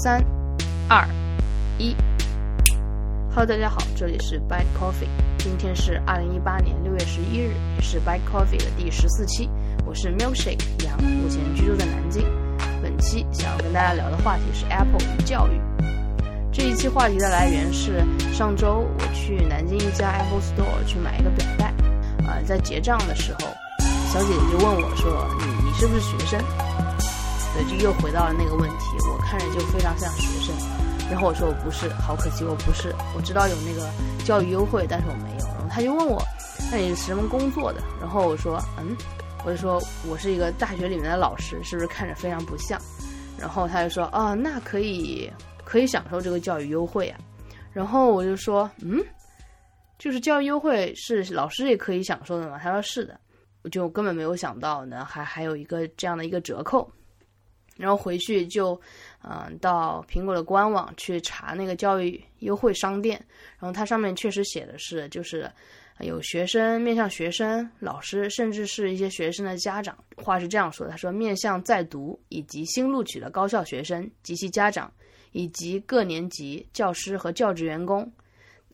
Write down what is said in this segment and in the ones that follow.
三、二、一。Hello，大家好，这里是 Bite Coffee，今天是二零一八年六月十一日，也是 Bite Coffee 的第十四期。我是 Milkshake 杨，目前居住在南京。本期想要跟大家聊的话题是 Apple 与教育。这一期话题的来源是上周我去南京一家 Apple Store 去买一个表带，啊，在结账的时候，小姐姐就问我说：“你你是不是学生？”就又回到了那个问题，我看着就非常像学生。然后我说我不是，好可惜我不是。我知道有那个教育优惠，但是我没有。然后他就问我，那你是什么工作的？然后我说，嗯，我就说我是一个大学里面的老师，是不是看着非常不像？然后他就说，啊，那可以可以享受这个教育优惠啊。然后我就说，嗯，就是教育优惠是老师也可以享受的吗？他说是的。我就根本没有想到呢，还还有一个这样的一个折扣。然后回去就，嗯，到苹果的官网去查那个教育优惠商店，然后它上面确实写的是，就是有学生面向学生、老师，甚至是一些学生的家长。话是这样说的，他说面向在读以及新录取的高校学生及其家长，以及各年级教师和教职员工，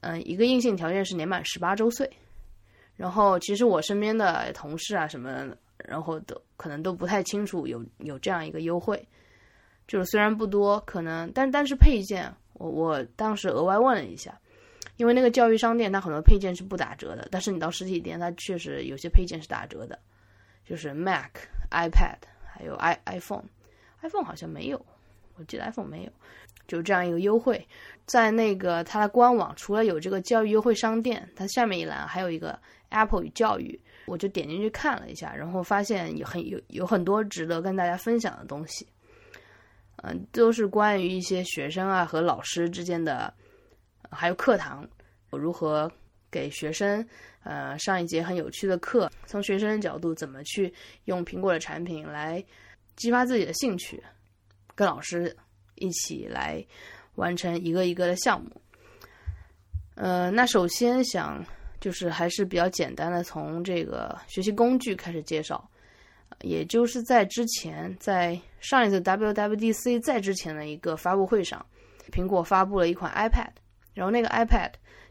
嗯，一个硬性条件是年满十八周岁。然后其实我身边的同事啊什么。然后都可能都不太清楚有有这样一个优惠，就是虽然不多，可能但但是配件，我我当时额外问了一下，因为那个教育商店它很多配件是不打折的，但是你到实体店它确实有些配件是打折的，就是 Mac、iPad 还有 i iPhone，iPhone 好像没有，我记得 iPhone 没有，就这样一个优惠，在那个它的官网除了有这个教育优惠商店，它下面一栏还有一个 Apple 与教育。我就点进去看了一下，然后发现有很有有很多值得跟大家分享的东西，嗯，都是关于一些学生啊和老师之间的，还有课堂，如何给学生呃上一节很有趣的课，从学生的角度怎么去用苹果的产品来激发自己的兴趣，跟老师一起来完成一个一个的项目，呃，那首先想。就是还是比较简单的，从这个学习工具开始介绍，也就是在之前，在上一次 WWDC 在之前的一个发布会上，苹果发布了一款 iPad，然后那个 iPad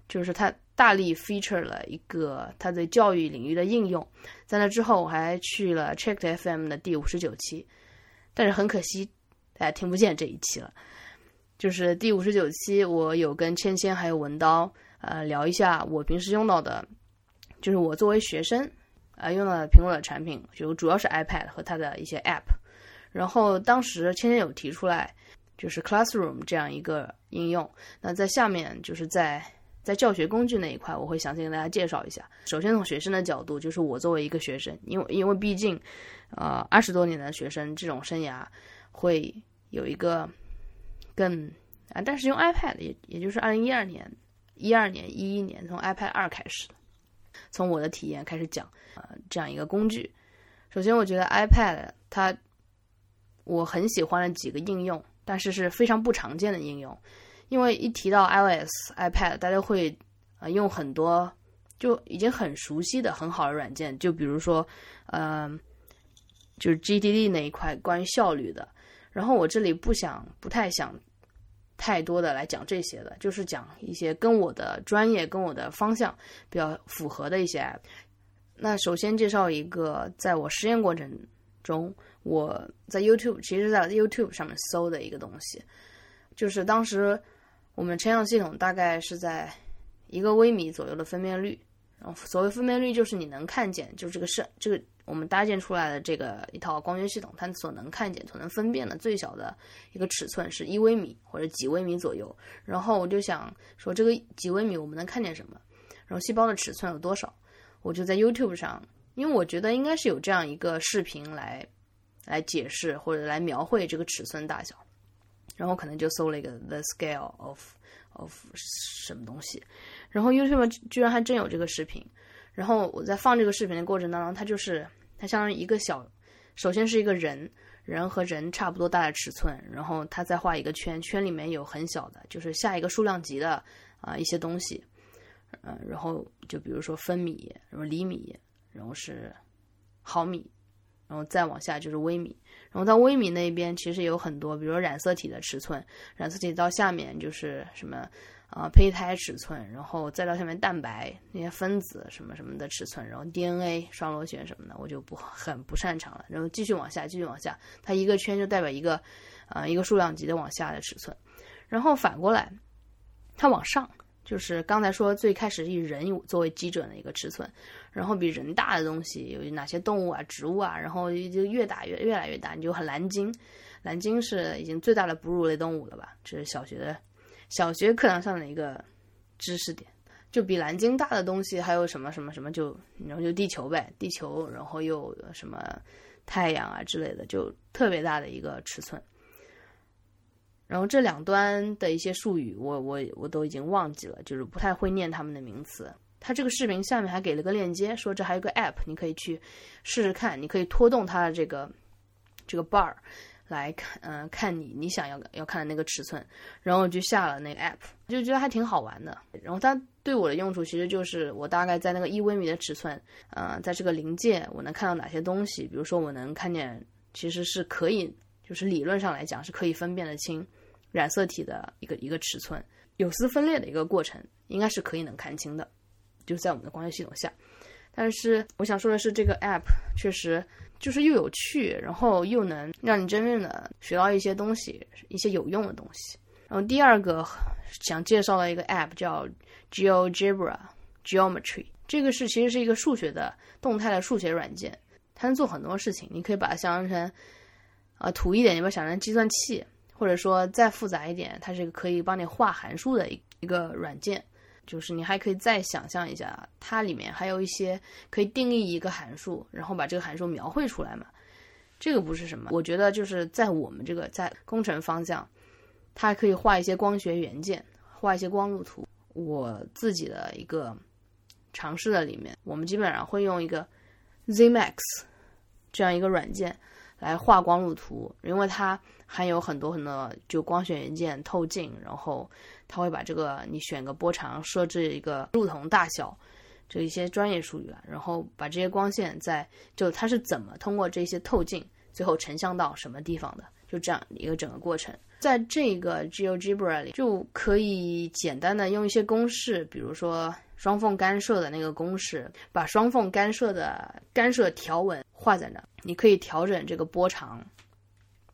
就是它大力 feature 了一个它的教育领域的应用。在那之后，我还去了 Checked FM 的第五十九期，但是很可惜，大家听不见这一期了。就是第五十九期，我有跟芊芊还有文刀。呃，聊一下我平时用到的，就是我作为学生，啊，用到的苹果的产品，就主要是 iPad 和它的一些 App。然后当时芊芊有提出来，就是 Classroom 这样一个应用。那在下面就是在在教学工具那一块，我会详细跟大家介绍一下。首先从学生的角度，就是我作为一个学生，因为因为毕竟，呃，二十多年的学生这种生涯，会有一个更啊，但是用 iPad 也也就是二零一二年。一二年、一一年，从 iPad 二开始，从我的体验开始讲，呃，这样一个工具。首先，我觉得 iPad 它我很喜欢的几个应用，但是是非常不常见的应用。因为一提到 iOS、iPad，大家会呃用很多就已经很熟悉的很好的软件，就比如说，嗯，就是 GTD 那一块关于效率的。然后我这里不想、不太想。太多的来讲这些的，就是讲一些跟我的专业、跟我的方向比较符合的一些 app。那首先介绍一个，在我实验过程中，我在 YouTube，其实在 YouTube 上面搜的一个东西，就是当时我们成像系统大概是在一个微米左右的分辨率。然后所谓分辨率，就是你能看见，就这个是这个。我们搭建出来的这个一套光学系统，它所能看见、所能分辨的最小的一个尺寸是一微米或者几微米左右。然后我就想说，这个几微米我们能看见什么？然后细胞的尺寸有多少？我就在 YouTube 上，因为我觉得应该是有这样一个视频来来解释或者来描绘这个尺寸大小。然后可能就搜了一个 The Scale of of 什么东西，然后 YouTube 居然还真有这个视频。然后我在放这个视频的过程当中，它就是它相当于一个小，首先是一个人，人和人差不多大的尺寸，然后它再画一个圈，圈里面有很小的，就是下一个数量级的啊一些东西，嗯，然后就比如说分米，然后厘米，然后是毫米，然后再往下就是微米，然后到微米那边其实有很多，比如说染色体的尺寸，染色体到下面就是什么啊胚胎尺寸，然后再到下面蛋白那些分子什么什么的尺寸，然后 DNA 双螺旋什么的，我就不很不擅长了。然后继续往下，继续往下，它一个圈就代表一个啊一个数量级的往下的尺寸，然后反过来，它往上。就是刚才说最开始以人作为基准的一个尺寸，然后比人大的东西有哪些动物啊、植物啊，然后就越大越越来越大。你就很蓝鲸，蓝鲸是已经最大的哺乳类动物了吧？这是小学的小学课堂上的一个知识点。就比蓝鲸大的东西还有什么什么什么？就然后就地球呗，地球，然后又什么太阳啊之类的，就特别大的一个尺寸。然后这两端的一些术语，我我我都已经忘记了，就是不太会念他们的名词。他这个视频下面还给了个链接，说这还有个 app，你可以去试试看。你可以拖动它的这个这个 bar 来看，嗯，看你你想要要看的那个尺寸。然后我就下了那个 app，就觉得还挺好玩的。然后它对我的用处其实就是我大概在那个一微米的尺寸，嗯，在这个临界我能看到哪些东西。比如说我能看见，其实是可以，就是理论上来讲是可以分辨得清。染色体的一个一个尺寸，有丝分裂的一个过程，应该是可以能看清的，就在我们的光学系统下。但是我想说的是，这个 app 确实就是又有趣，然后又能让你真正的学到一些东西，一些有用的东西。然后第二个想介绍的一个 app 叫 GeoGebra Geometry，这个是其实是一个数学的动态的数学软件，它能做很多事情。你可以把它想象成，啊土一点，你把它想成计算器。或者说再复杂一点，它是个可以帮你画函数的一一个软件，就是你还可以再想象一下，它里面还有一些可以定义一个函数，然后把这个函数描绘出来嘛。这个不是什么，我觉得就是在我们这个在工程方向，它还可以画一些光学元件，画一些光路图。我自己的一个尝试的里面，我们基本上会用一个 Zmax 这样一个软件。来画光路图，因为它含有很多很多就光学元件、透镜，然后它会把这个你选个波长，设置一个路瞳大小，这一些专业术语了，然后把这些光线在就它是怎么通过这些透镜，最后成像到什么地方的，就这样一个整个过程，在这个 GeoGebra 里就可以简单的用一些公式，比如说双缝干涉的那个公式，把双缝干涉的干涉条纹画在那。你可以调整这个波长，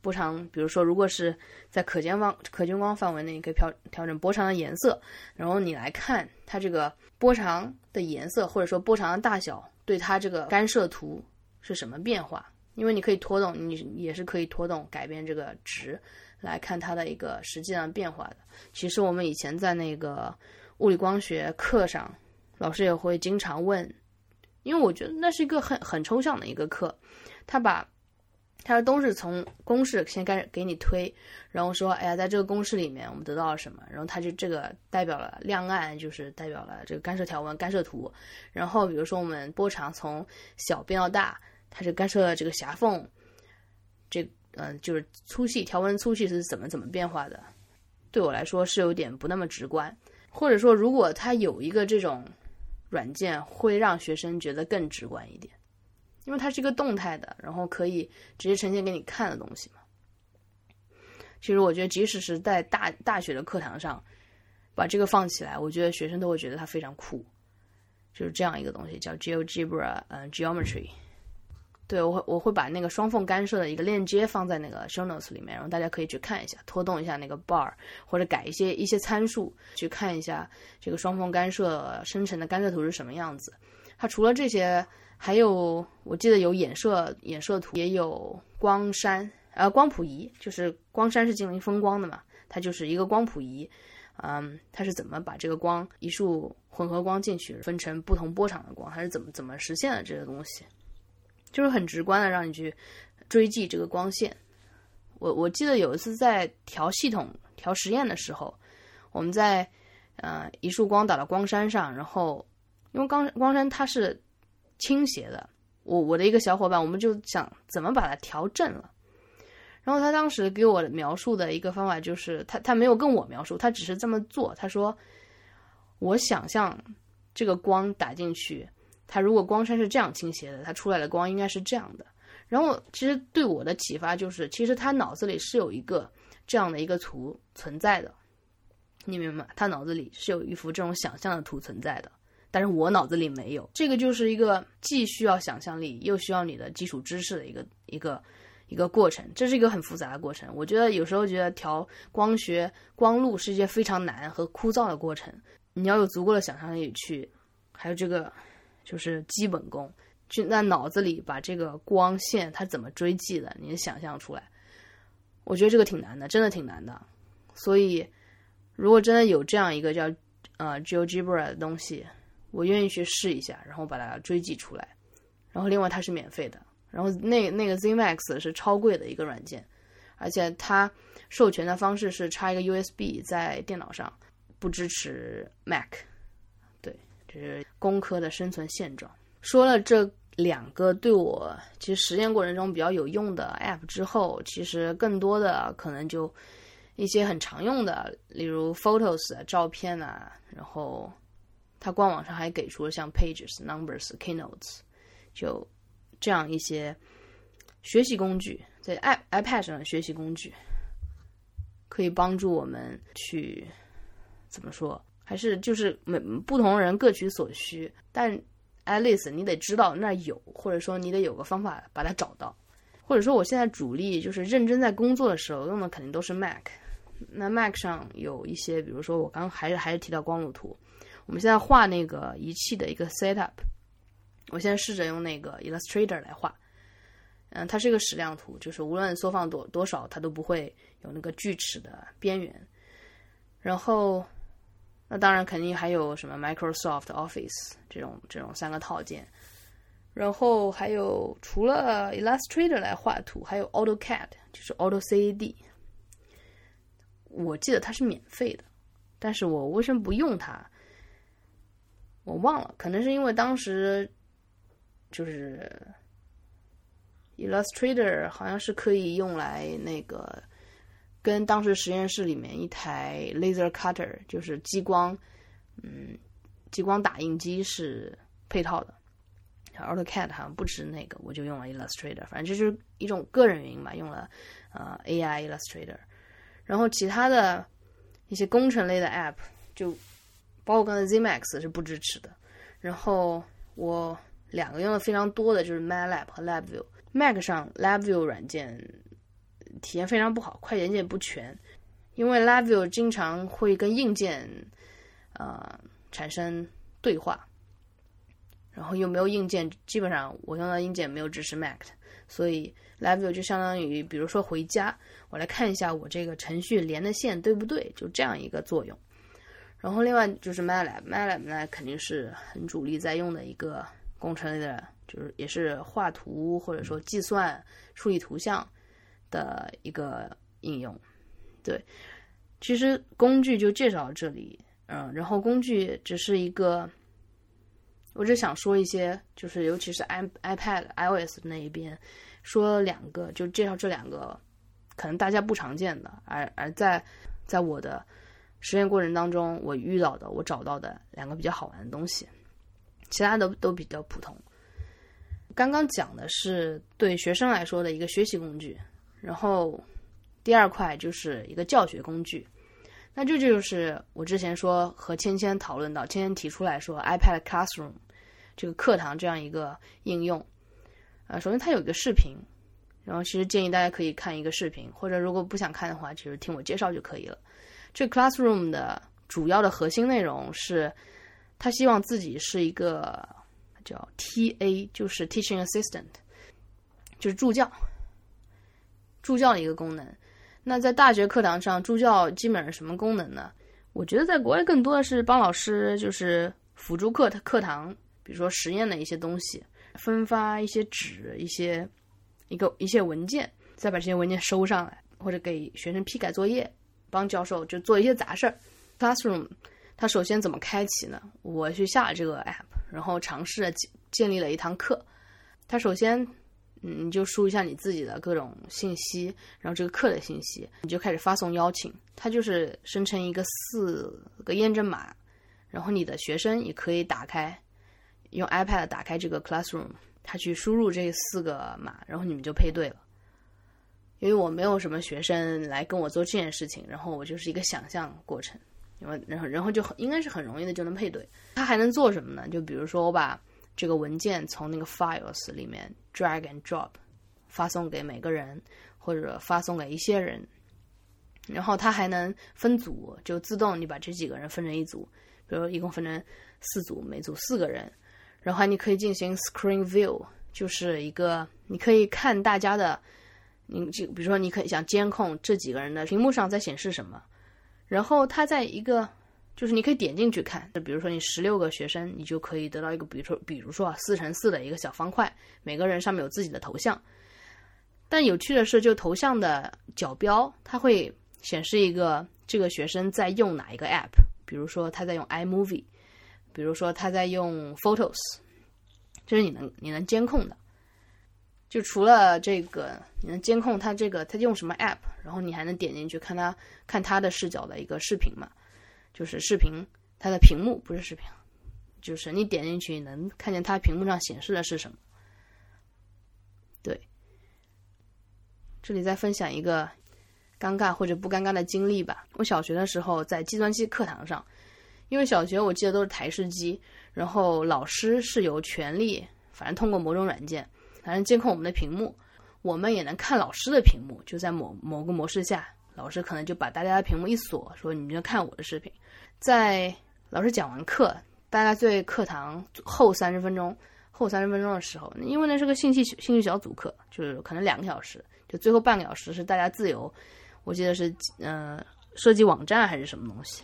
波长，比如说，如果是在可见光可见光范围内，你可以调调整波长的颜色，然后你来看它这个波长的颜色，或者说波长的大小，对它这个干涉图是什么变化？因为你可以拖动，你也是可以拖动改变这个值，来看它的一个实际上变化的。其实我们以前在那个物理光学课上，老师也会经常问，因为我觉得那是一个很很抽象的一个课。他把，他都是从公式先开始给你推，然后说，哎呀，在这个公式里面我们得到了什么？然后他就这个代表了亮暗，就是代表了这个干涉条纹、干涉图。然后比如说我们波长从小变到大，它是干涉这个狭缝，这嗯就是粗细条纹粗细是怎么怎么变化的？对我来说是有点不那么直观，或者说如果它有一个这种软件，会让学生觉得更直观一点。因为它是一个动态的，然后可以直接呈现给你看的东西嘛。其实我觉得，即使是在大大学的课堂上，把这个放起来，我觉得学生都会觉得它非常酷。就是这样一个东西，叫 GeoGebra，嗯，Geometry。对我会我会把那个双缝干涉的一个链接放在那个 Show Notes 里面，然后大家可以去看一下，拖动一下那个 bar，或者改一些一些参数，去看一下这个双缝干涉生成的干涉图是什么样子。它除了这些。还有，我记得有衍射衍射图，也有光栅，呃，光谱仪，就是光栅是进行分光的嘛，它就是一个光谱仪，嗯，它是怎么把这个光一束混合光进去，分成不同波长的光，它是怎么怎么实现的这个东西，就是很直观的让你去追迹这个光线。我我记得有一次在调系统调实验的时候，我们在呃一束光打到光山上，然后因为光光山它是。倾斜的，我我的一个小伙伴，我们就想怎么把它调正了。然后他当时给我描述的一个方法就是，他他没有跟我描述，他只是这么做。他说，我想象这个光打进去，它如果光栅是这样倾斜的，它出来的光应该是这样的。然后其实对我的启发就是，其实他脑子里是有一个这样的一个图存在的，你明白吗？他脑子里是有一幅这种想象的图存在的，但是我脑子里没有。这个就是一个既需要想象力，又需要你的基础知识的一个一个一个过程。这是一个很复杂的过程。我觉得有时候觉得调光学光路是一件非常难和枯燥的过程，你要有足够的想象力去，还有这个就是基本功。就在脑子里把这个光线它怎么追迹的，你想象出来，我觉得这个挺难的，真的挺难的。所以，如果真的有这样一个叫呃 GeoGebra 的东西，我愿意去试一下，然后把它追迹出来。然后另外它是免费的，然后那那个 ZMax 是超贵的一个软件，而且它授权的方式是插一个 USB 在电脑上，不支持 Mac。就，是工科的生存现状。说了这。两个对我其实实验过程中比较有用的 App 之后，其实更多的可能就一些很常用的，例如 Photos 照片啊，然后它官网上还给出了像 Pages、Numbers、Keynotes，就这样一些学习工具，在 i iPad 上的学习工具，可以帮助我们去怎么说？还是就是每不同人各取所需，但。at least 你得知道那有，或者说你得有个方法把它找到，或者说我现在主力就是认真在工作的时候用的肯定都是 Mac。那 Mac 上有一些，比如说我刚还是还是提到光路图，我们现在画那个仪器的一个 setup，我现在试着用那个 Illustrator 来画，嗯，它是一个矢量图，就是无论缩放多多少，它都不会有那个锯齿的边缘，然后。那当然，肯定还有什么 Microsoft Office 这种这种三个套件，然后还有除了 Illustrator 来画图，还有 AutoCAD，就是 Auto CAD。我记得它是免费的，但是我为什么不用它？我忘了，可能是因为当时就是 Illustrator 好像是可以用来那个。跟当时实验室里面一台 laser cutter，就是激光，嗯，激光打印机是配套的。AutoCAD 好像不支那个，我就用了 Illustrator。反正这就是一种个人原因吧，用了呃 AI Illustrator。然后其他的一些工程类的 App，就包括刚才 ZMax 是不支持的。然后我两个用的非常多的就是 MATLAB 和 LabVIEW。Mac 上 LabVIEW 软件。体验非常不好，快捷键不全，因为 LabVIEW 经常会跟硬件，呃，产生对话，然后又没有硬件，基本上我用的硬件没有支持 Mac，所以 LabVIEW 就相当于，比如说回家，我来看一下我这个程序连的线对不对，就这样一个作用。然后另外就是 MATLAB，MATLAB 呢肯定是很主力在用的一个工程类的，就是也是画图或者说计算处理图像。的一个应用，对，其实工具就介绍到这里，嗯，然后工具只是一个，我只想说一些，就是尤其是 i iPad iOS 那一边，说两个，就介绍这两个，可能大家不常见的，而而在在我的实验过程当中，我遇到的，我找到的两个比较好玩的东西，其他的都比较普通。刚刚讲的是对学生来说的一个学习工具。然后，第二块就是一个教学工具，那这就是我之前说和芊芊讨论到，芊芊提出来说 iPad Classroom 这个课堂这样一个应用。啊，首先它有一个视频，然后其实建议大家可以看一个视频，或者如果不想看的话，其实听我介绍就可以了。这 Classroom 的主要的核心内容是，他希望自己是一个叫 TA，就是 Teaching Assistant，就是助教。助教的一个功能，那在大学课堂上，助教基本上什么功能呢？我觉得在国外更多的是帮老师，就是辅助课课堂，比如说实验的一些东西，分发一些纸、一些一个一些文件，再把这些文件收上来，或者给学生批改作业，帮教授就做一些杂事儿。Classroom 它首先怎么开启呢？我去下了这个 app，然后尝试建建立了一堂课。它首先。嗯，你就输一下你自己的各种信息，然后这个课的信息，你就开始发送邀请。它就是生成一个四个验证码，然后你的学生也可以打开，用 iPad 打开这个 Classroom，他去输入这四个码，然后你们就配对了。因为我没有什么学生来跟我做这件事情，然后我就是一个想象过程，因为然后然后就很应该是很容易的就能配对。它还能做什么呢？就比如说我把这个文件从那个 files 里面 drag and drop 发送给每个人，或者发送给一些人，然后它还能分组，就自动你把这几个人分成一组，比如一共分成四组，每组四个人，然后你可以进行 screen view，就是一个你可以看大家的。你就比如说，你可以想监控这几个人的屏幕上在显示什么，然后他在一个，就是你可以点进去看。就比如说你十六个学生，你就可以得到一个，比如说，比如说啊，四乘四的一个小方块，每个人上面有自己的头像。但有趣的是，就头像的角标，它会显示一个这个学生在用哪一个 app，比如说他在用 iMovie，比如说他在用 Photos，这是你能你能监控的。就除了这个，你能监控他这个他用什么 app，然后你还能点进去看他看他的视角的一个视频嘛？就是视频它的屏幕不是视频，就是你点进去能看见它屏幕上显示的是什么？对，这里再分享一个尴尬或者不尴尬的经历吧。我小学的时候在计算机课堂上，因为小学我记得都是台式机，然后老师是有权利，反正通过某种软件。反正监控我们的屏幕，我们也能看老师的屏幕。就在某某个模式下，老师可能就把大家的屏幕一锁，说你们就看我的视频。在老师讲完课，大概最课堂后三十分钟，后三十分钟的时候，因为那是个兴趣兴趣小组课，就是可能两个小时，就最后半个小时是大家自由。我记得是嗯设计网站还是什么东西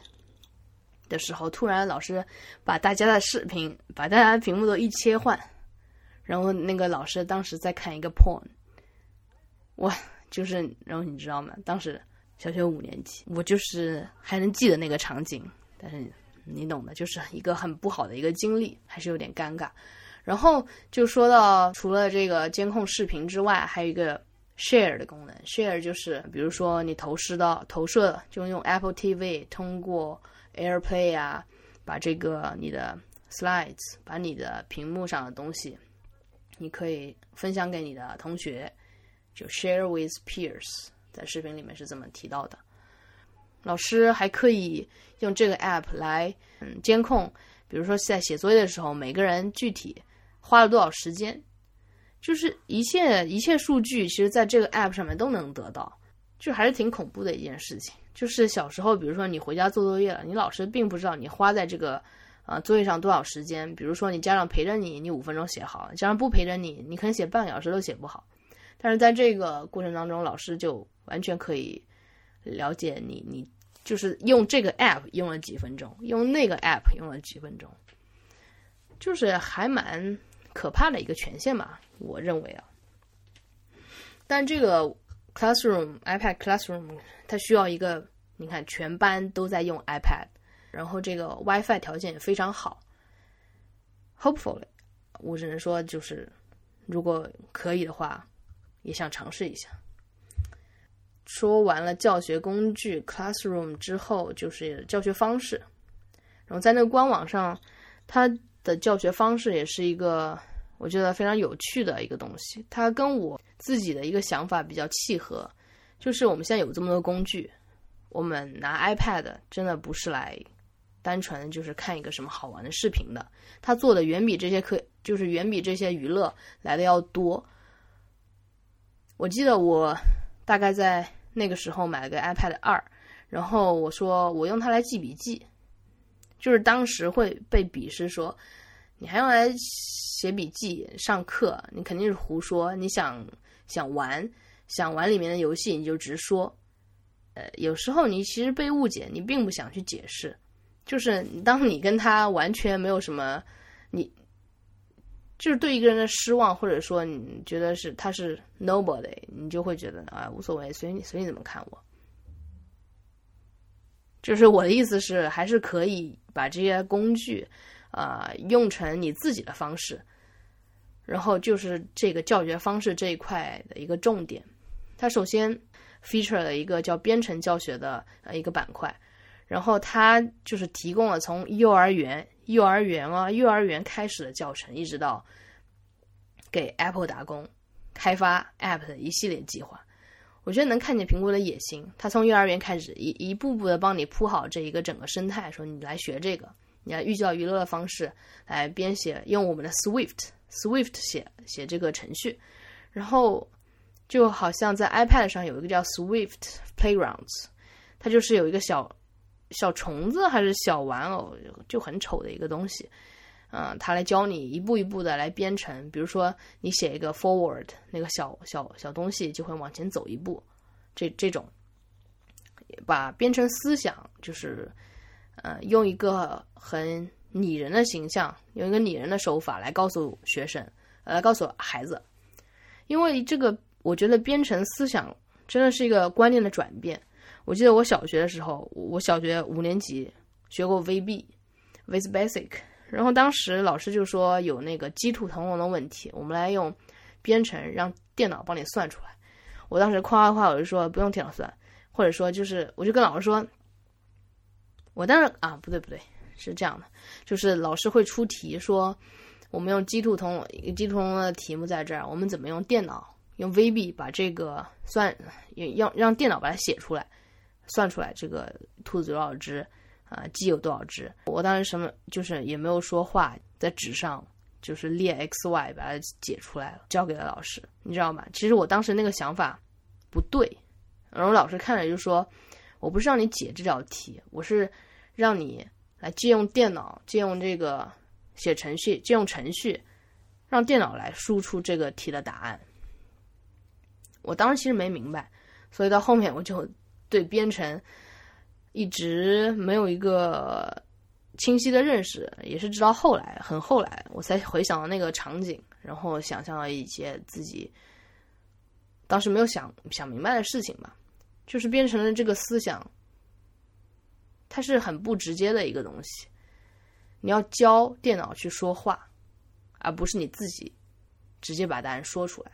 的时候，突然老师把大家的视频，把大家的屏幕都一切换。然后那个老师当时在看一个 porn，哇就是，然后你知道吗？当时小学五年级，我就是还能记得那个场景，但是你懂的，就是一个很不好的一个经历，还是有点尴尬。然后就说到除了这个监控视频之外，还有一个 share 的功能，share 就是比如说你投射到投射，就用 Apple TV 通过 AirPlay 啊，把这个你的 slides，把你的屏幕上的东西。你可以分享给你的同学，就 share with peers，在视频里面是这么提到的。老师还可以用这个 app 来嗯监控，比如说在写作业的时候，每个人具体花了多少时间，就是一切一切数据，其实在这个 app 上面都能得到，就还是挺恐怖的一件事情。就是小时候，比如说你回家做作业了，你老师并不知道你花在这个。啊，作业上多少时间？比如说你家长陪着你，你五分钟写好；家长不陪着你，你可能写半个小时都写不好。但是在这个过程当中，老师就完全可以了解你，你就是用这个 app 用了几分钟，用那个 app 用了几分钟，就是还蛮可怕的一个权限吧，我认为啊。但这个 classroom iPad classroom 它需要一个，你看全班都在用 iPad。然后这个 WiFi 条件也非常好，Hopefully，我只能说就是，如果可以的话，也想尝试一下。说完了教学工具 Classroom 之后，就是教学方式。然后在那个官网上，它的教学方式也是一个我觉得非常有趣的一个东西。它跟我自己的一个想法比较契合，就是我们现在有这么多工具，我们拿 iPad 真的不是来。单纯就是看一个什么好玩的视频的，他做的远比这些课，就是远比这些娱乐来的要多。我记得我大概在那个时候买了个 iPad 二，然后我说我用它来记笔记，就是当时会被鄙视说，你还用来写笔记上课，你肯定是胡说，你想想玩，想玩里面的游戏你就直说。呃，有时候你其实被误解，你并不想去解释。就是当你跟他完全没有什么，就是对一个人的失望，或者说你觉得是他是 nobody，你就会觉得啊无所谓，随你随你怎么看我。就是我的意思是，还是可以把这些工具啊用成你自己的方式。然后就是这个教学方式这一块的一个重点，它首先 feature 了一个叫编程教学的呃一个板块。然后它就是提供了从幼儿园、幼儿园啊、幼儿园开始的教程，一直到给 Apple 打工，开发 App 的一系列计划。我觉得能看见苹果的野心，他从幼儿园开始，一一步步的帮你铺好这一个整个生态，说你来学这个，你要寓教于乐的方式来编写，用我们的 Swift Swift 写写这个程序，然后就好像在 iPad 上有一个叫 Swift Playgrounds，它就是有一个小小虫子还是小玩偶，就很丑的一个东西。嗯，他来教你一步一步的来编程，比如说你写一个 forward，那个小小小东西就会往前走一步，这这种，把编程思想就是，呃，用一个很拟人的形象，用一个拟人的手法来告诉学生，来告诉孩子，因为这个我觉得编程思想真的是一个观念的转变。我记得我小学的时候，我小学五年级学过 VB，Vis Basic。然后当时老师就说有那个鸡兔同笼的问题，我们来用编程让电脑帮你算出来。我当时夸夸夸，我就说不用电脑算，或者说就是我就跟老师说，我当时啊不对不对是这样的，就是老师会出题说我们用鸡兔同笼鸡兔同笼的题目在这儿，我们怎么用电脑用 VB 把这个算要让电脑把它写出来，算出来这个兔子多少只。啊，鸡有多少只？我当时什么就是也没有说话，在纸上就是列 x y，把它解出来了，交给了老师，你知道吗？其实我当时那个想法不对，然后老师看了就说：“我不是让你解这道题，我是让你来借用电脑，借用这个写程序，借用程序，让电脑来输出这个题的答案。”我当时其实没明白，所以到后面我就对编程。一直没有一个清晰的认识，也是直到后来，很后来，我才回想到那个场景，然后想象了一些自己当时没有想想明白的事情吧。就是编程的这个思想，它是很不直接的一个东西，你要教电脑去说话，而不是你自己直接把答案说出来。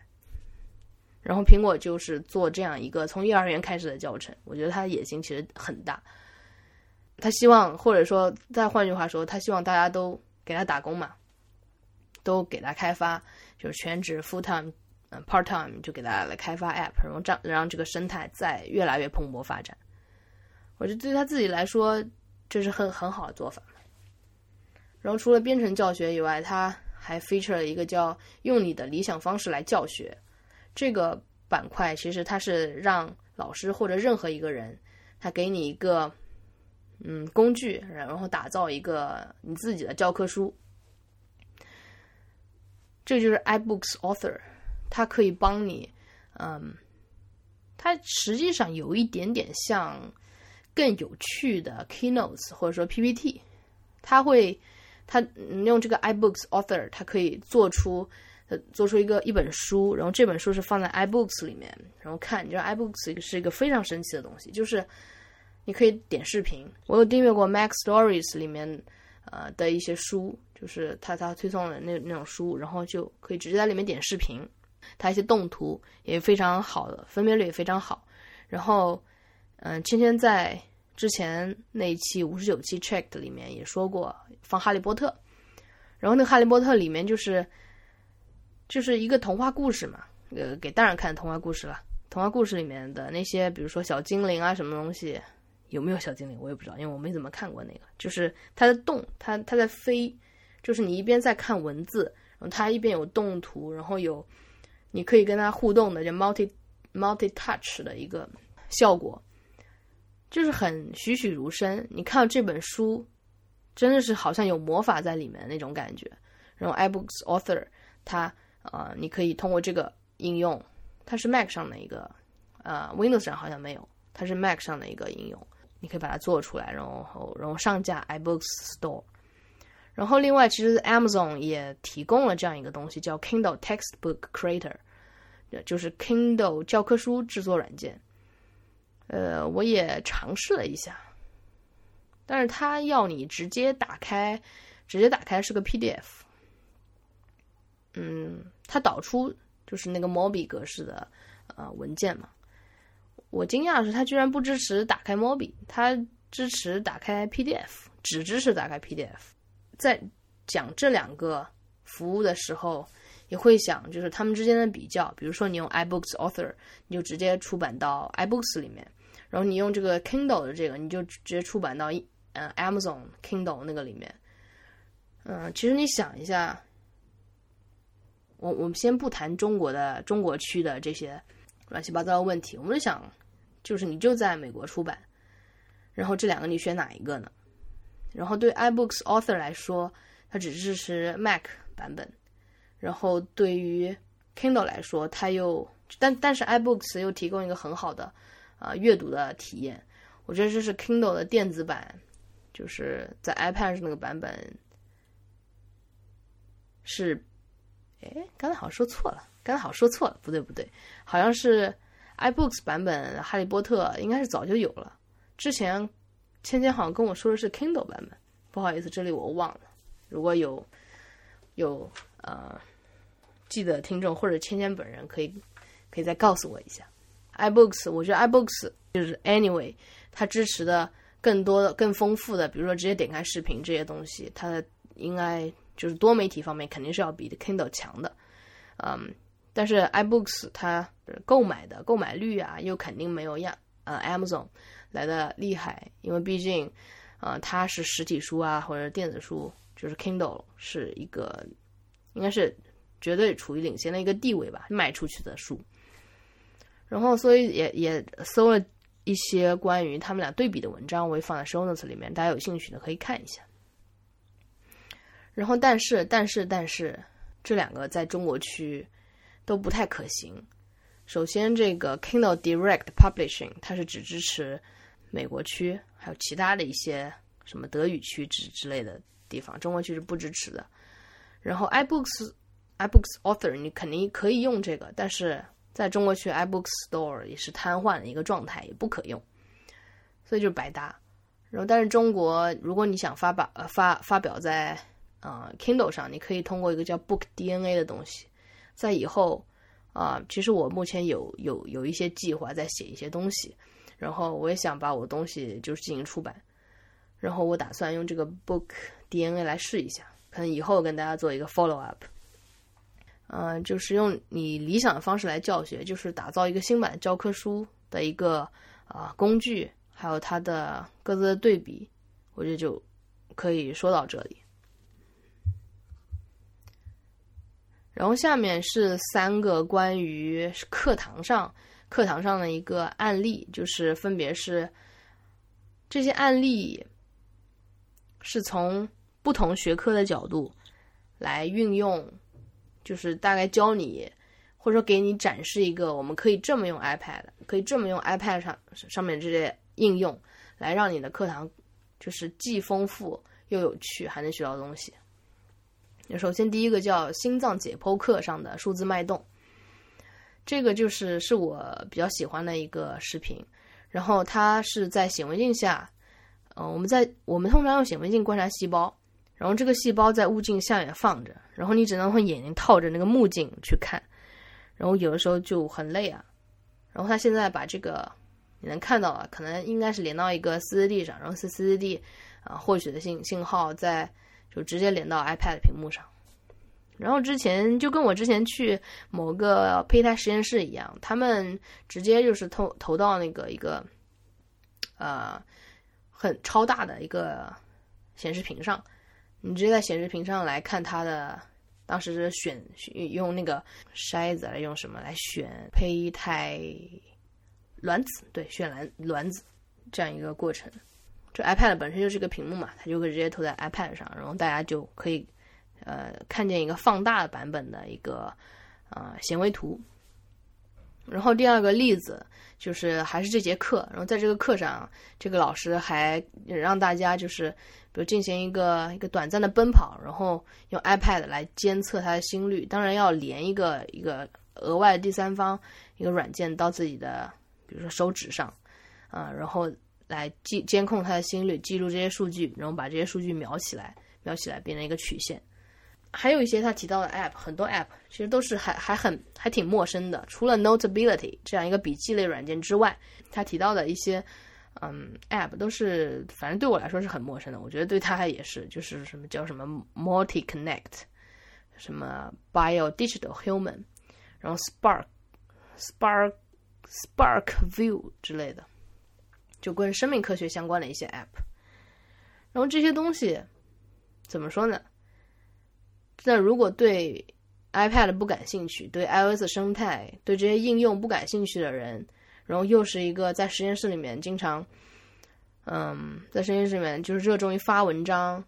然后苹果就是做这样一个从幼儿园开始的教程，我觉得他野心其实很大。他希望，或者说再换句话说，他希望大家都给他打工嘛，都给他开发，就是全职 full time，嗯 part time 就给大家来开发 app，然后让让这个生态再越来越蓬勃发展。我觉得对他自己来说，这是很很好的做法。然后除了编程教学以外，他还 feature 了一个叫用你的理想方式来教学。这个板块其实它是让老师或者任何一个人，他给你一个嗯工具，然后打造一个你自己的教科书。这就是 iBooks Author，它可以帮你，嗯，它实际上有一点点像更有趣的 Keynotes 或者说 PPT，它会它用这个 iBooks Author，它可以做出。做出一个一本书，然后这本书是放在 iBooks 里面，然后看。你知道 iBooks 是一个非常神奇的东西，就是你可以点视频。我有订阅过 Mac Stories 里面呃的一些书，就是他他推送的那那种书，然后就可以直接在里面点视频。它一些动图也非常好的，分辨率也非常好。然后，嗯，芊芊在之前那一期五十九期 Checked 里面也说过放哈利波特，然后那个哈利波特里面就是。就是一个童话故事嘛，呃，给大人看童话故事了。童话故事里面的那些，比如说小精灵啊，什么东西，有没有小精灵我也不知道，因为我没怎么看过那个。就是它在动，它它在飞，就是你一边在看文字，然后它一边有动图，然后有你可以跟它互动的，叫 multi multi touch 的一个效果，就是很栩栩如生。你看到这本书，真的是好像有魔法在里面那种感觉。然后 iBooks Author 它。啊，你可以通过这个应用，它是 Mac 上的一个，呃，Windows 上好像没有，它是 Mac 上的一个应用，你可以把它做出来，然后然后上架 iBooks Store。然后另外，其实 Amazon 也提供了这样一个东西，叫 Kindle Textbook Creator，就是 Kindle 教科书制作软件。呃，我也尝试了一下，但是它要你直接打开，直接打开是个 PDF。嗯，它导出就是那个 MOBI 格式的呃文件嘛。我惊讶的是，它居然不支持打开 MOBI，它支持打开 PDF，只支持打开 PDF。在讲这两个服务的时候，也会想就是他们之间的比较，比如说你用 iBooks Author，你就直接出版到 iBooks 里面，然后你用这个 Kindle 的这个，你就直接出版到呃 Amazon Kindle 那个里面。嗯，其实你想一下，我我们先不谈中国的中国区的这些乱七八糟的问题，我们就想，就是你就在美国出版，然后这两个你选哪一个呢？然后对 iBooks Author 来说，它只支持 Mac 版本，然后对于 Kindle 来说，它又但但是 iBooks 又提供一个很好的啊阅读的体验。我觉得这是 Kindle 的电子版，就是在 iPad 上那个版本是，哎，刚才好像说错了，刚才好像说错了，不对不对，好像是 iBooks 版本《哈利波特》应该是早就有了，之前。芊芊好像跟我说的是 Kindle 版本，不好意思，这里我忘了。如果有有呃记得听众或者芊芊本人，可以可以再告诉我一下。iBooks，我觉得 iBooks 就是 Anyway，它支持的更多的、更丰富的，比如说直接点开视频这些东西，它的应该就是多媒体方面肯定是要比 Kindle 强的。嗯，但是 iBooks 它购买的购买率啊，又肯定没有亚呃 Amazon。来的厉害，因为毕竟，呃，它是实体书啊，或者电子书，就是 Kindle 是一个，应该是绝对处于领先的一个地位吧，卖出去的书。然后，所以也也搜了一些关于他们俩对比的文章，我也放在 Show Notes 里面，大家有兴趣的可以看一下。然后，但是，但是，但是，这两个在中国区都不太可行。首先，这个 Kindle Direct Publishing 它是只支持。美国区还有其他的一些什么德语区之之类的地方，中国区是不支持的。然后 iBooks iBooks Author 你肯定可以用这个，但是在中国区 iBooks Store 也是瘫痪的一个状态，也不可用，所以就是白搭。然后但是中国如果你想发表呃发发表在呃 Kindle 上，你可以通过一个叫 Book DNA 的东西，在以后啊，其实我目前有有有一些计划在写一些东西。然后我也想把我东西就是进行出版，然后我打算用这个 Book DNA 来试一下，可能以后跟大家做一个 follow up。嗯，就是用你理想的方式来教学，就是打造一个新版教科书的一个啊工具，还有它的各自的对比，我觉得就可以说到这里。然后下面是三个关于课堂上。课堂上的一个案例，就是分别是这些案例是从不同学科的角度来运用，就是大概教你或者说给你展示一个我们可以这么用 iPad，可以这么用 iPad 上上面这些应用来让你的课堂就是既丰富又有趣，还能学到东西。首先第一个叫心脏解剖课上的数字脉动。这个就是是我比较喜欢的一个视频，然后它是在显微镜下，呃，我们在我们通常用显微镜观察细胞，然后这个细胞在物镜下面放着，然后你只能用眼睛套着那个目镜去看，然后有的时候就很累啊，然后他现在把这个你能看到啊，可能应该是连到一个 CCD 上，然后是 4CD 啊获取的信信号在就直接连到 iPad 屏幕上。然后之前就跟我之前去某个胚胎实验室一样，他们直接就是投投到那个一个，呃，很超大的一个显示屏上，你直接在显示屏上来看它的，当时是选用那个筛子来用什么来选胚胎卵子，对，选卵卵子这样一个过程。这 iPad 本身就是一个屏幕嘛，它就可以直接投在 iPad 上，然后大家就可以。呃，看见一个放大的版本的一个呃显微图，然后第二个例子就是还是这节课，然后在这个课上，这个老师还让大家就是比如进行一个一个短暂的奔跑，然后用 iPad 来监测他的心率，当然要连一个一个额外第三方一个软件到自己的比如说手指上啊，然后来记监控他的心率，记录这些数据，然后把这些数据描起来，描起来变成一个曲线。还有一些他提到的 App，很多 App 其实都是还还很还挺陌生的。除了 Notability 这样一个笔记类软件之外，他提到的一些嗯 App 都是反正对我来说是很陌生的。我觉得对他也是，就是什么叫什么 Multi Connect，什么 Bio Digital Human，然后 Spark Spark Spark View 之类的，就跟生命科学相关的一些 App。然后这些东西怎么说呢？那如果对 iPad 不感兴趣，对 iOS 生态、对这些应用不感兴趣的人，然后又是一个在实验室里面经常，嗯，在实验室里面就是热衷于发文章、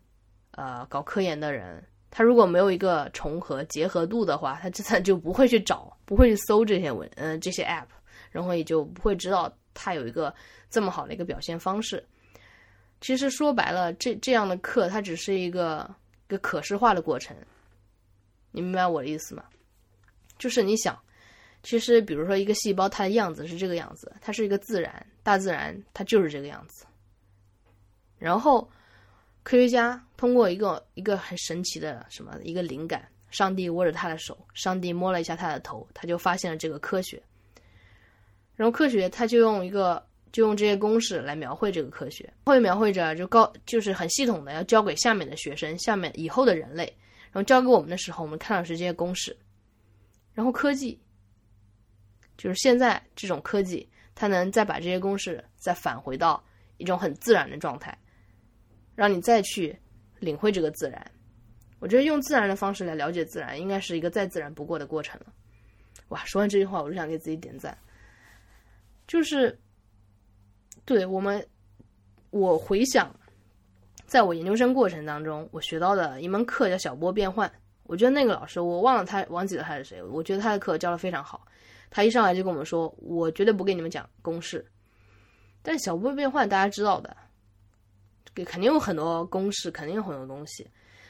呃，搞科研的人，他如果没有一个重合结合度的话，他自然就不会去找，不会去搜这些文，嗯，这些 App，然后也就不会知道它有一个这么好的一个表现方式。其实说白了，这这样的课它只是一个一个可视化的过程。你明白我的意思吗？就是你想，其实比如说一个细胞，它的样子是这个样子，它是一个自然，大自然它就是这个样子。然后科学家通过一个一个很神奇的什么一个灵感，上帝握着他的手，上帝摸了一下他的头，他就发现了这个科学。然后科学他就用一个就用这些公式来描绘这个科学，会描绘着就告就是很系统的要教给下面的学生，下面以后的人类。然后教给我们的时候，我们看到是这些公式。然后科技，就是现在这种科技，它能再把这些公式再返回到一种很自然的状态，让你再去领会这个自然。我觉得用自然的方式来了解自然，应该是一个再自然不过的过程了。哇，说完这句话，我就想给自己点赞。就是，对我们，我回想。在我研究生过程当中，我学到的一门课叫小波变换。我觉得那个老师，我忘了他，忘记了他是谁。我觉得他的课教的非常好。他一上来就跟我们说：“我绝对不给你们讲公式。”但小波变换大家知道的，给肯定有很多公式，肯定有很多东西。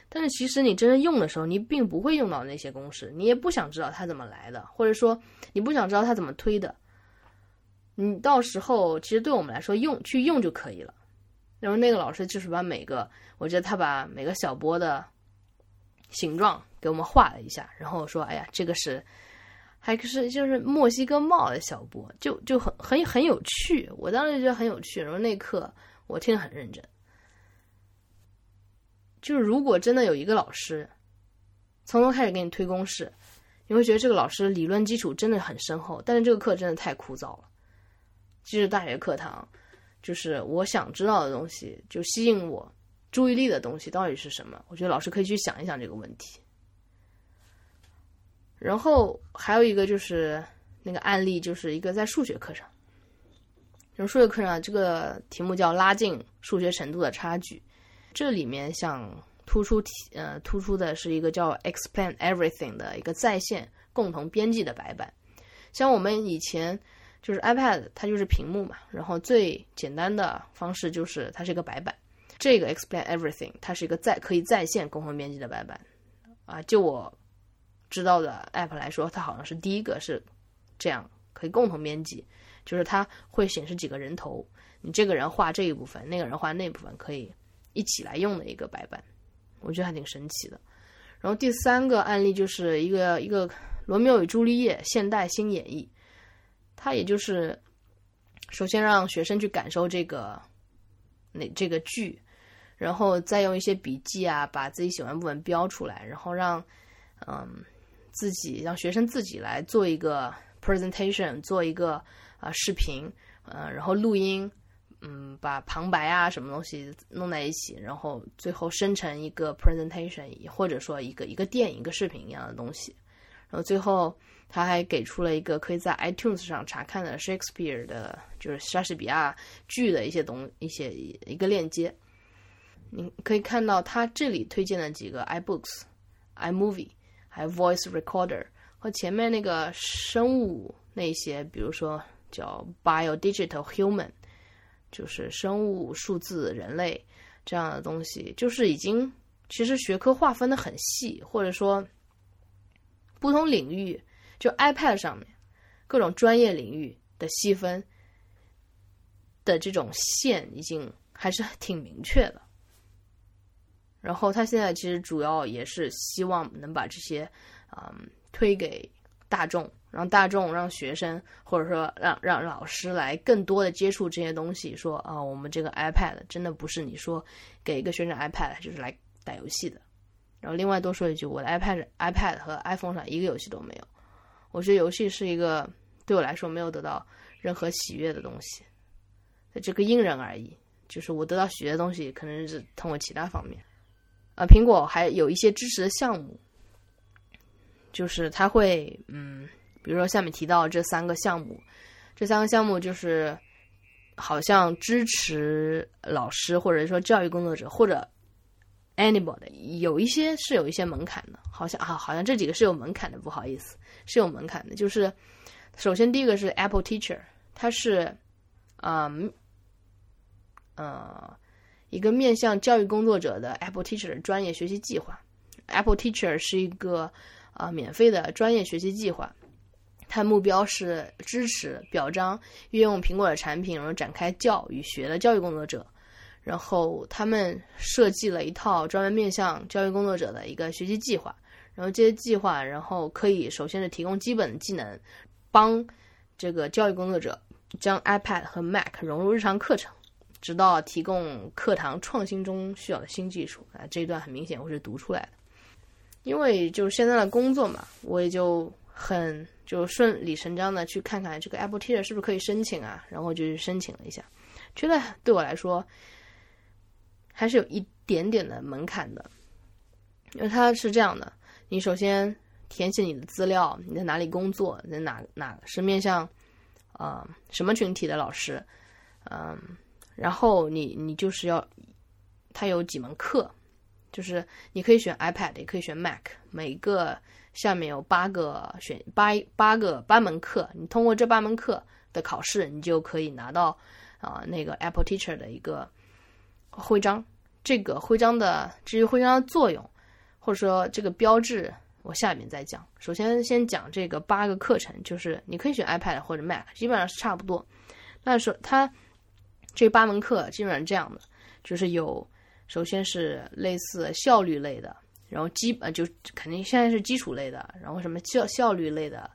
但是其实你真正用的时候，你并不会用到那些公式，你也不想知道它怎么来的，或者说你不想知道它怎么推的。你到时候其实对我们来说，用去用就可以了。然后那个老师就是把每个，我觉得他把每个小波的形状给我们画了一下，然后说：“哎呀，这个是，还是就是墨西哥帽的小波，就就很很很有趣。”我当时觉得很有趣，然后那课我听得很认真。就是如果真的有一个老师从头开始给你推公式，你会觉得这个老师理论基础真的很深厚，但是这个课真的太枯燥了。其实大学课堂。就是我想知道的东西，就吸引我注意力的东西到底是什么？我觉得老师可以去想一想这个问题。然后还有一个就是那个案例，就是一个在数学课上，就数学课上这个题目叫“拉近数学程度的差距”。这里面想突出题呃突出的是一个叫 “explain everything” 的一个在线共同编辑的白板，像我们以前。就是 iPad，它就是屏幕嘛，然后最简单的方式就是它是一个白板。这个 Explain Everything，它是一个在可以在线共同编辑的白板。啊，就我知道的 App 来说，它好像是第一个是这样可以共同编辑，就是它会显示几个人头，你这个人画这一部分，那个人画那部分，可以一起来用的一个白板，我觉得还挺神奇的。然后第三个案例就是一个一个罗密欧与朱丽叶现代新演绎。他也就是，首先让学生去感受这个，那这个剧，然后再用一些笔记啊，把自己喜欢部分标出来，然后让，嗯，自己让学生自己来做一个 presentation，做一个啊视频，嗯，然后录音，嗯，把旁白啊什么东西弄在一起，然后最后生成一个 presentation，或者说一个一个电影、一个视频一样的东西，然后最后。他还给出了一个可以在 iTunes 上查看的 Shakespeare 的，就是莎士比亚剧的一些东一些一个链接。你可以看到他这里推荐的几个 iBooks、iMovie，还有 Voice Recorder 和前面那个生物那些，比如说叫 Bio Digital Human，就是生物数字人类这样的东西，就是已经其实学科划分的很细，或者说不同领域。就 iPad 上面各种专业领域的细分的这种线已经还是挺明确的。然后他现在其实主要也是希望能把这些嗯推给大众，让大众让学生或者说让让老师来更多的接触这些东西。说啊，我们这个 iPad 真的不是你说给一个学生 iPad 就是来打游戏的，然后另外多说一句，我的 iPad、iPad 和 iPhone 上一个游戏都没有。我觉得游戏是一个对我来说没有得到任何喜悦的东西，这个因人而异。就是我得到喜悦的东西，可能是通过其他方面。啊，苹果还有一些支持的项目，就是它会，嗯，比如说下面提到这三个项目，这三个项目就是好像支持老师或者说教育工作者或者 anybody，有一些是有一些门槛的，好像啊，好像这几个是有门槛的，不好意思，是有门槛的。就是首先第一个是 Apple Teacher，它是，嗯。呃，一个面向教育工作者的 Apple Teacher 的专业学习计划。Apple Teacher 是一个呃免费的专业学习计划，它目标是支持、表彰运用苹果的产品，然后展开教与学的教育工作者。然后他们设计了一套专门面向教育工作者的一个学习计划。然后这些计划，然后可以首先是提供基本技能，帮这个教育工作者将 iPad 和 Mac 融入日常课程。直到提供课堂创新中需要的新技术啊，这一段很明显我是读出来的，因为就是现在的工作嘛，我也就很就顺理成章的去看看这个 Apple Teacher 是不是可以申请啊，然后就去申请了一下，觉得对我来说还是有一点点的门槛的，因为它是这样的，你首先填写你的资料，你在哪里工作，在哪哪是面向呃什么群体的老师，嗯。然后你你就是要，它有几门课，就是你可以选 iPad，也可以选 Mac，每个下面有八个选八八个八门课，你通过这八门课的考试，你就可以拿到啊那个 Apple Teacher 的一个徽章。这个徽章的至于徽章的作用，或者说这个标志，我下面再讲。首先先讲这个八个课程，就是你可以选 iPad 或者 Mac，基本上是差不多。那说它。这八门课基本上这样的，就是有，首先是类似效率类的，然后基呃就肯定现在是基础类的，然后什么效效率类的，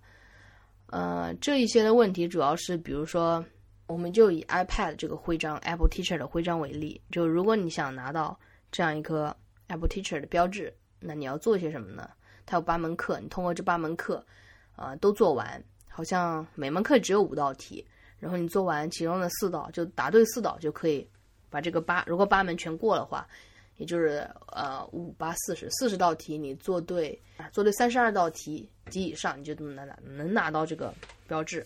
呃这一些的问题主要是比如说，我们就以 iPad 这个徽章 Apple Teacher 的徽章为例，就如果你想拿到这样一个 Apple Teacher 的标志，那你要做些什么呢？它有八门课，你通过这八门课，啊都做完，好像每门课只有五道题。然后你做完其中的四道，就答对四道就可以把这个八，如果八门全过的话，也就是呃五八四十四十道题，你做对做对三十二道题及以上，你就能拿能拿到这个标志。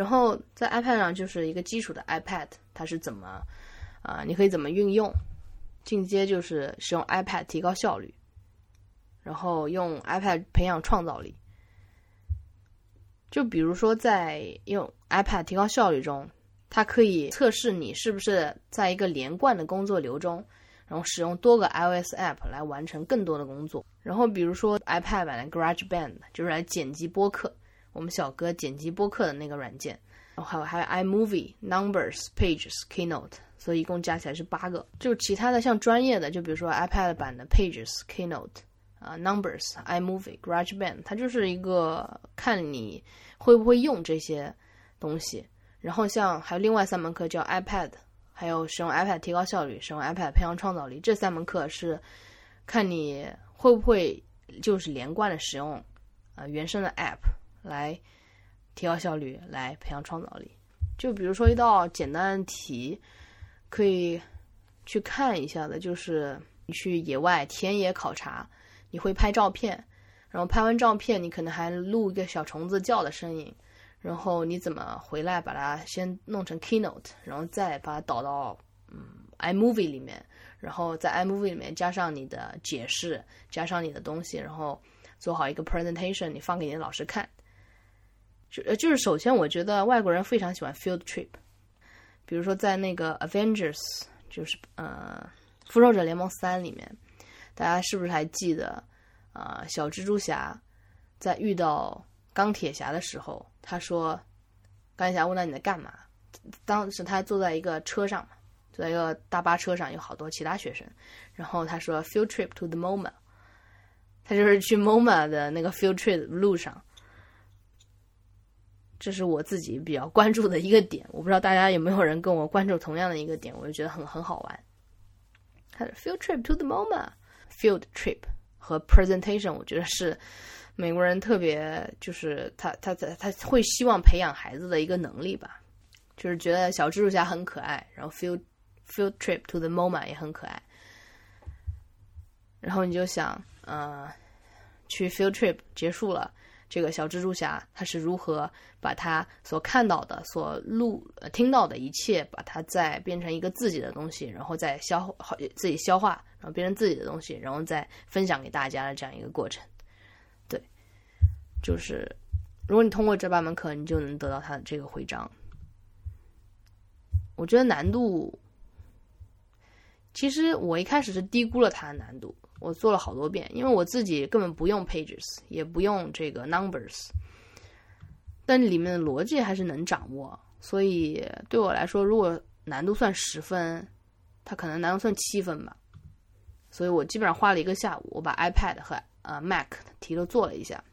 然后在 iPad 上就是一个基础的 iPad，它是怎么啊？你可以怎么运用？进阶就是使用 iPad 提高效率，然后用 iPad 培养创造力。就比如说，在用 iPad 提高效率中，它可以测试你是不是在一个连贯的工作流中，然后使用多个 iOS app 来完成更多的工作。然后，比如说 iPad 版的 GarageBand 就是来剪辑播客，我们小哥剪辑播客的那个软件。然后还有还有 iMovie、Numbers、Pages、Keynote，所以一共加起来是八个。就是其他的像专业的，就比如说 iPad 版的 Pages、Keynote。啊，Numbers、iMovie、GarageBand，它就是一个看你会不会用这些东西。然后像还有另外三门课叫 iPad，还有使用 iPad 提高效率，使用 iPad 培养创造力。这三门课是看你会不会就是连贯的使用呃原生的 App 来提高效率，来培养创造力。就比如说一道简单题，可以去看一下的，就是你去野外田野考察。你会拍照片，然后拍完照片，你可能还录一个小虫子叫的声音，然后你怎么回来把它先弄成 Keynote，然后再把它导到嗯 iMovie 里面，然后在 iMovie 里面加上你的解释，加上你的东西，然后做好一个 presentation，你放给你的老师看。就就是首先，我觉得外国人非常喜欢 field trip，比如说在那个 Avengers，就是呃复仇者联盟三里面。大家是不是还记得，啊，小蜘蛛侠在遇到钢铁侠的时候，他说，钢铁侠问他你在干嘛？当时他坐在一个车上嘛，坐在一个大巴车上，有好多其他学生。然后他说，field trip to the MoMA，他就是去 MoMA 的那个 field trip 路上。这是我自己比较关注的一个点，我不知道大家有没有人跟我关注同样的一个点，我就觉得很很好玩。他的 field trip to the MoMA。Field trip 和 presentation，我觉得是美国人特别就是他他他他会希望培养孩子的一个能力吧，就是觉得小蜘蛛侠很可爱，然后 field field trip to the MoMA 也很可爱，然后你就想，呃，去 field trip 结束了。这个小蜘蛛侠他是如何把他所看到的、所录、听到的一切，把它再变成一个自己的东西，然后再消好自己消化，然后变成自己的东西，然后再分享给大家的这样一个过程。对，就是如果你通过这八门课，你就能得到他的这个徽章。我觉得难度，其实我一开始是低估了它的难度。我做了好多遍，因为我自己根本不用 Pages，也不用这个 Numbers，但里面的逻辑还是能掌握。所以对我来说，如果难度算十分，它可能难度算七分吧。所以我基本上花了一个下午，我把 iPad 和呃 Mac 题都做了一下，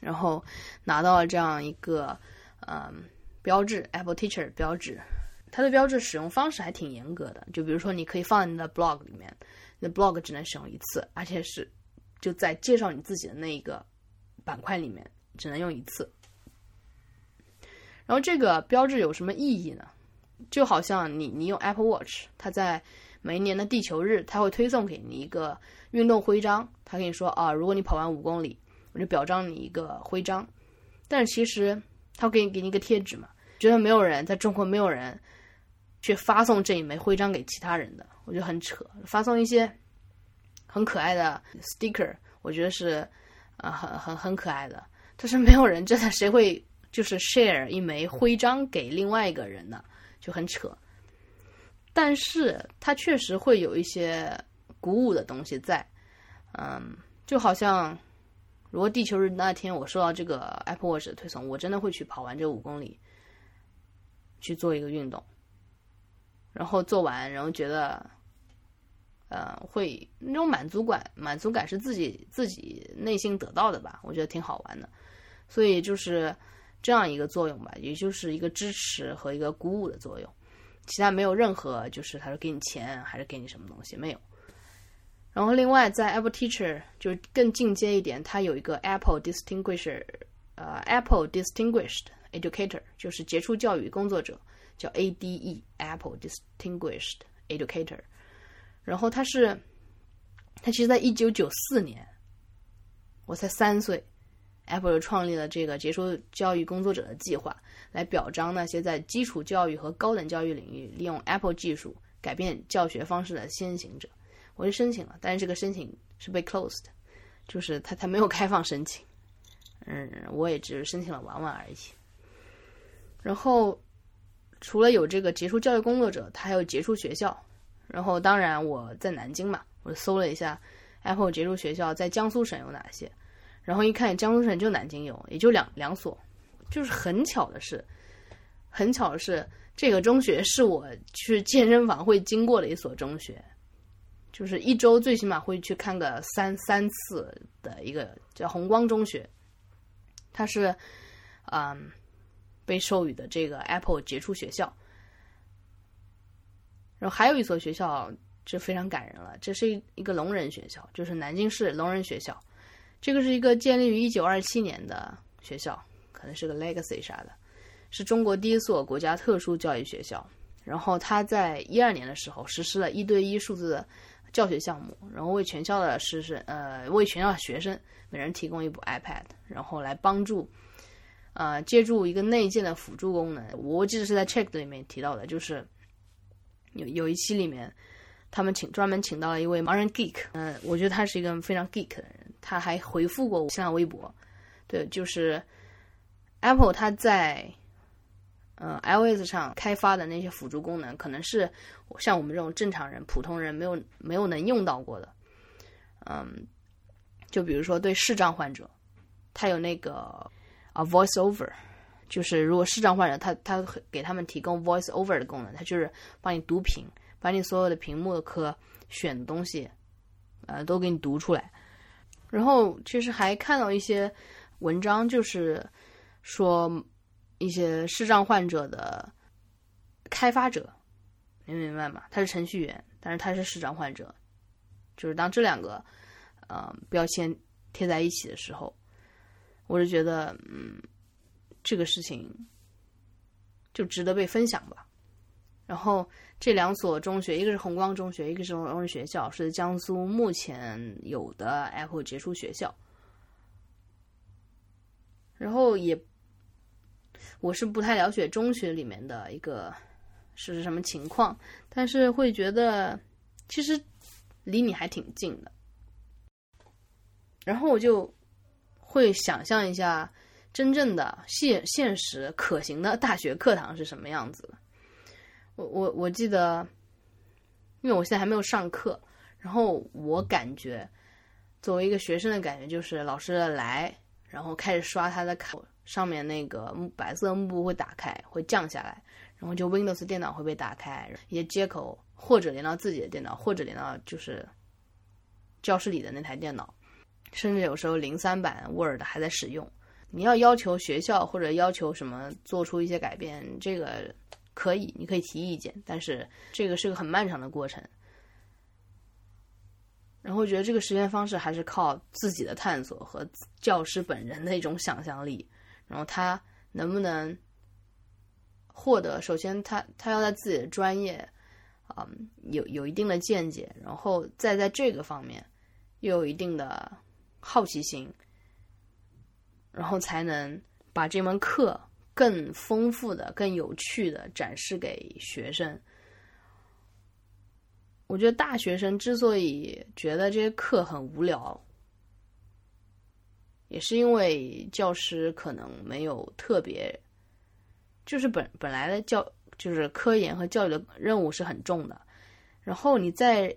然后拿到了这样一个嗯标志 Apple Teacher 标志。它的标志使用方式还挺严格的，就比如说你可以放在你的 blog 里面。那 blog 只能使用一次，而且是就在介绍你自己的那一个板块里面只能用一次。然后这个标志有什么意义呢？就好像你你用 Apple Watch，它在每一年的地球日，它会推送给你一个运动徽章，它跟你说啊，如果你跑完五公里，我就表彰你一个徽章。但是其实它会给你给你一个贴纸嘛，觉得没有人在中国没有人去发送这一枚徽章给其他人的。我觉得很扯，发送一些很可爱的 sticker，我觉得是啊很很很可爱的。但是没有人真的谁会就是 share 一枚徽章给另外一个人呢？就很扯。但是它确实会有一些鼓舞的东西在，嗯，就好像如果地球日那天我收到这个 Apple Watch 的推送，我真的会去跑完这五公里，去做一个运动。然后做完，然后觉得，呃，会那种满足感，满足感是自己自己内心得到的吧？我觉得挺好玩的，所以就是这样一个作用吧，也就是一个支持和一个鼓舞的作用，其他没有任何，就是他说给你钱还是给你什么东西没有。然后另外在 Apple Teacher 就是更进阶一点，它有一个 Apple Distinguished，呃，Apple Distinguished Educator，就是杰出教育工作者。叫 ADE Apple Distinguished Educator，然后他是，他其实在一九九四年，我才三岁，Apple 创立了这个杰出教育工作者的计划，来表彰那些在基础教育和高等教育领域利用 Apple 技术改变教学方式的先行者。我就申请了，但是这个申请是被 closed，就是他他没有开放申请。嗯，我也只是申请了玩玩而已。然后。除了有这个杰出教育工作者，他还有杰出学校。然后，当然我在南京嘛，我搜了一下 Apple 杰出学校在江苏省有哪些。然后一看，江苏省就南京有，也就两两所。就是很巧的是，很巧的是，这个中学是我去健身房会经过的一所中学，就是一周最起码会去看个三三次的一个叫红光中学。它是，嗯。被授予的这个 Apple 杰出学校，然后还有一所学校就非常感人了，这是一一个聋人学校，就是南京市聋人学校。这个是一个建立于一九二七年的学校，可能是个 legacy 啥的，是中国第一所国家特殊教育学校。然后他在一二年的时候实施了一对一数字教学项目，然后为全校的师生呃为全校学生每人提供一部 iPad，然后来帮助。呃，借助一个内建的辅助功能，我记得是在 Check 里面提到的，就是有有一期里面，他们请专门请到了一位盲人 Geek，嗯，我觉得他是一个非常 Geek 的人，他还回复过我新浪微博，对，就是 Apple 它在呃 iOS 上开发的那些辅助功能，可能是像我们这种正常人、普通人没有没有能用到过的，嗯，就比如说对视障患者，他有那个。啊，voice over，就是如果视障患者，他他给他们提供 voice over 的功能，他就是帮你读屏，把你所有的屏幕的可选的东西，呃，都给你读出来。然后其实还看到一些文章，就是说一些视障患者的开发者，你明白吗？他是程序员，但是他是视障患者，就是当这两个。呃标签贴在一起的时候，我是觉得，嗯，这个事情就值得被分享吧。然后这两所中学，一个是红光中学，一个是荣润学校，是江苏目前有的 Apple 杰出学校。然后也，我是不太了解中学里面的一个是什么情况，但是会觉得其实离你还挺近的。然后我就会想象一下真正的现现实可行的大学课堂是什么样子的。我我我记得，因为我现在还没有上课，然后我感觉作为一个学生的感觉就是老师来，然后开始刷他的卡，上面那个白色幕布会打开，会降下来，然后就 Windows 电脑会被打开，一些接口或者连到自己的电脑，或者连到就是教室里的那台电脑，甚至有时候零三版 Word 还在使用。你要要求学校或者要求什么做出一些改变，这个。可以，你可以提意见，但是这个是个很漫长的过程。然后我觉得这个实验方式还是靠自己的探索和教师本人的一种想象力。然后他能不能获得？首先，他他要在自己的专业，嗯，有有一定的见解，然后再在这个方面又有一定的好奇心，然后才能把这门课。更丰富的、更有趣的展示给学生。我觉得大学生之所以觉得这些课很无聊，也是因为教师可能没有特别，就是本本来的教就是科研和教育的任务是很重的，然后你在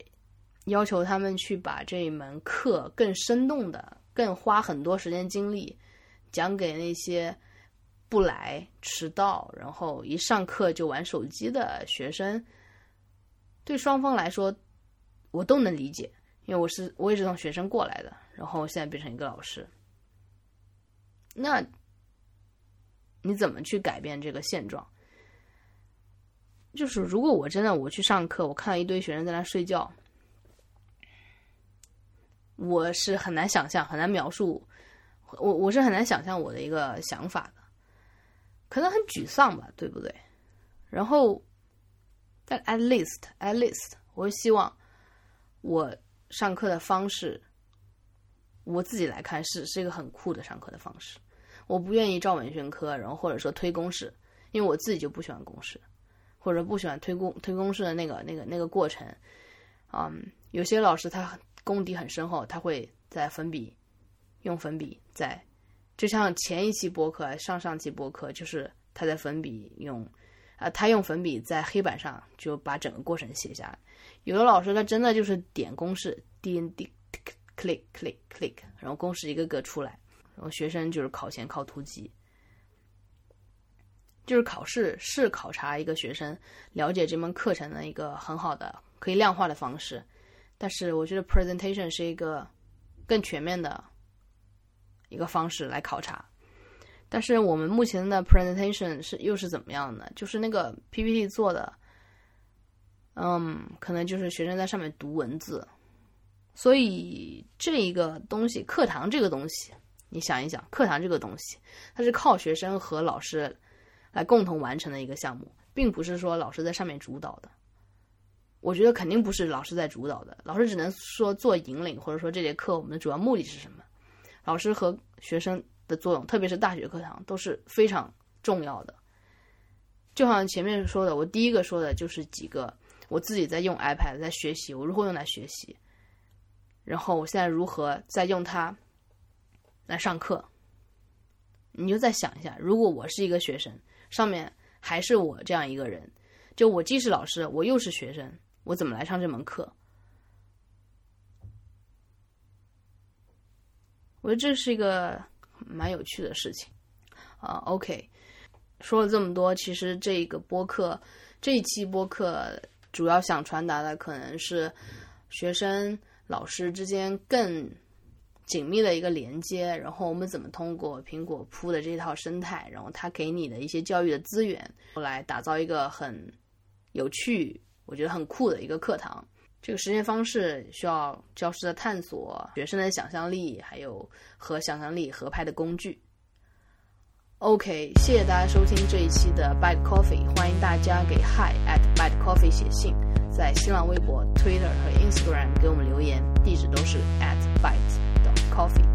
要求他们去把这一门课更生动的、更花很多时间精力讲给那些。不来迟到，然后一上课就玩手机的学生，对双方来说，我都能理解，因为我是我也是从学生过来的，然后现在变成一个老师，那你怎么去改变这个现状？就是如果我真的我去上课，我看到一堆学生在那睡觉，我是很难想象，很难描述，我我是很难想象我的一个想法的。可能很沮丧吧，对不对？然后，但 at least at least，我希望我上课的方式，我自己来看是是一个很酷的上课的方式。我不愿意照本宣科，然后或者说推公式，因为我自己就不喜欢公式，或者不喜欢推公推公式的那个那个那个过程。嗯，有些老师他功底很深厚，他会在粉笔用粉笔在。就像前一期播客、上上期播客，就是他在粉笔用，啊，他用粉笔在黑板上就把整个过程写下来。有的老师他真的就是点公式点点 click click click，然后公式一个个出来，然后学生就是考前靠突击，就是考试是考察一个学生了解这门课程的一个很好的可以量化的方式，但是我觉得 presentation 是一个更全面的。一个方式来考察，但是我们目前的 presentation 是又是怎么样的？就是那个 PPT 做的，嗯，可能就是学生在上面读文字，所以这一个东西，课堂这个东西，你想一想，课堂这个东西，它是靠学生和老师来共同完成的一个项目，并不是说老师在上面主导的。我觉得肯定不是老师在主导的，老师只能说做引领，或者说这节课我们的主要目的是什么。老师和学生的作用，特别是大学课堂都是非常重要的。就好像前面说的，我第一个说的就是几个我自己在用 iPad 在学习，我如何用来学习，然后我现在如何在用它来上课。你就再想一下，如果我是一个学生，上面还是我这样一个人，就我既是老师，我又是学生，我怎么来上这门课？我觉得这是一个蛮有趣的事情，啊，OK，说了这么多，其实这个播客这一期播客主要想传达的可能是学生老师之间更紧密的一个连接，然后我们怎么通过苹果铺的这套生态，然后它给你的一些教育的资源，来打造一个很有趣、我觉得很酷的一个课堂。这个实验方式需要教师的探索、学生的想象力，还有和想象力合拍的工具。OK，谢谢大家收听这一期的 Bite Coffee，欢迎大家给 Hi at Bite Coffee 写信，在新浪微博、Twitter 和 Instagram 给我们留言，地址都是 at Bite 的 Coffee。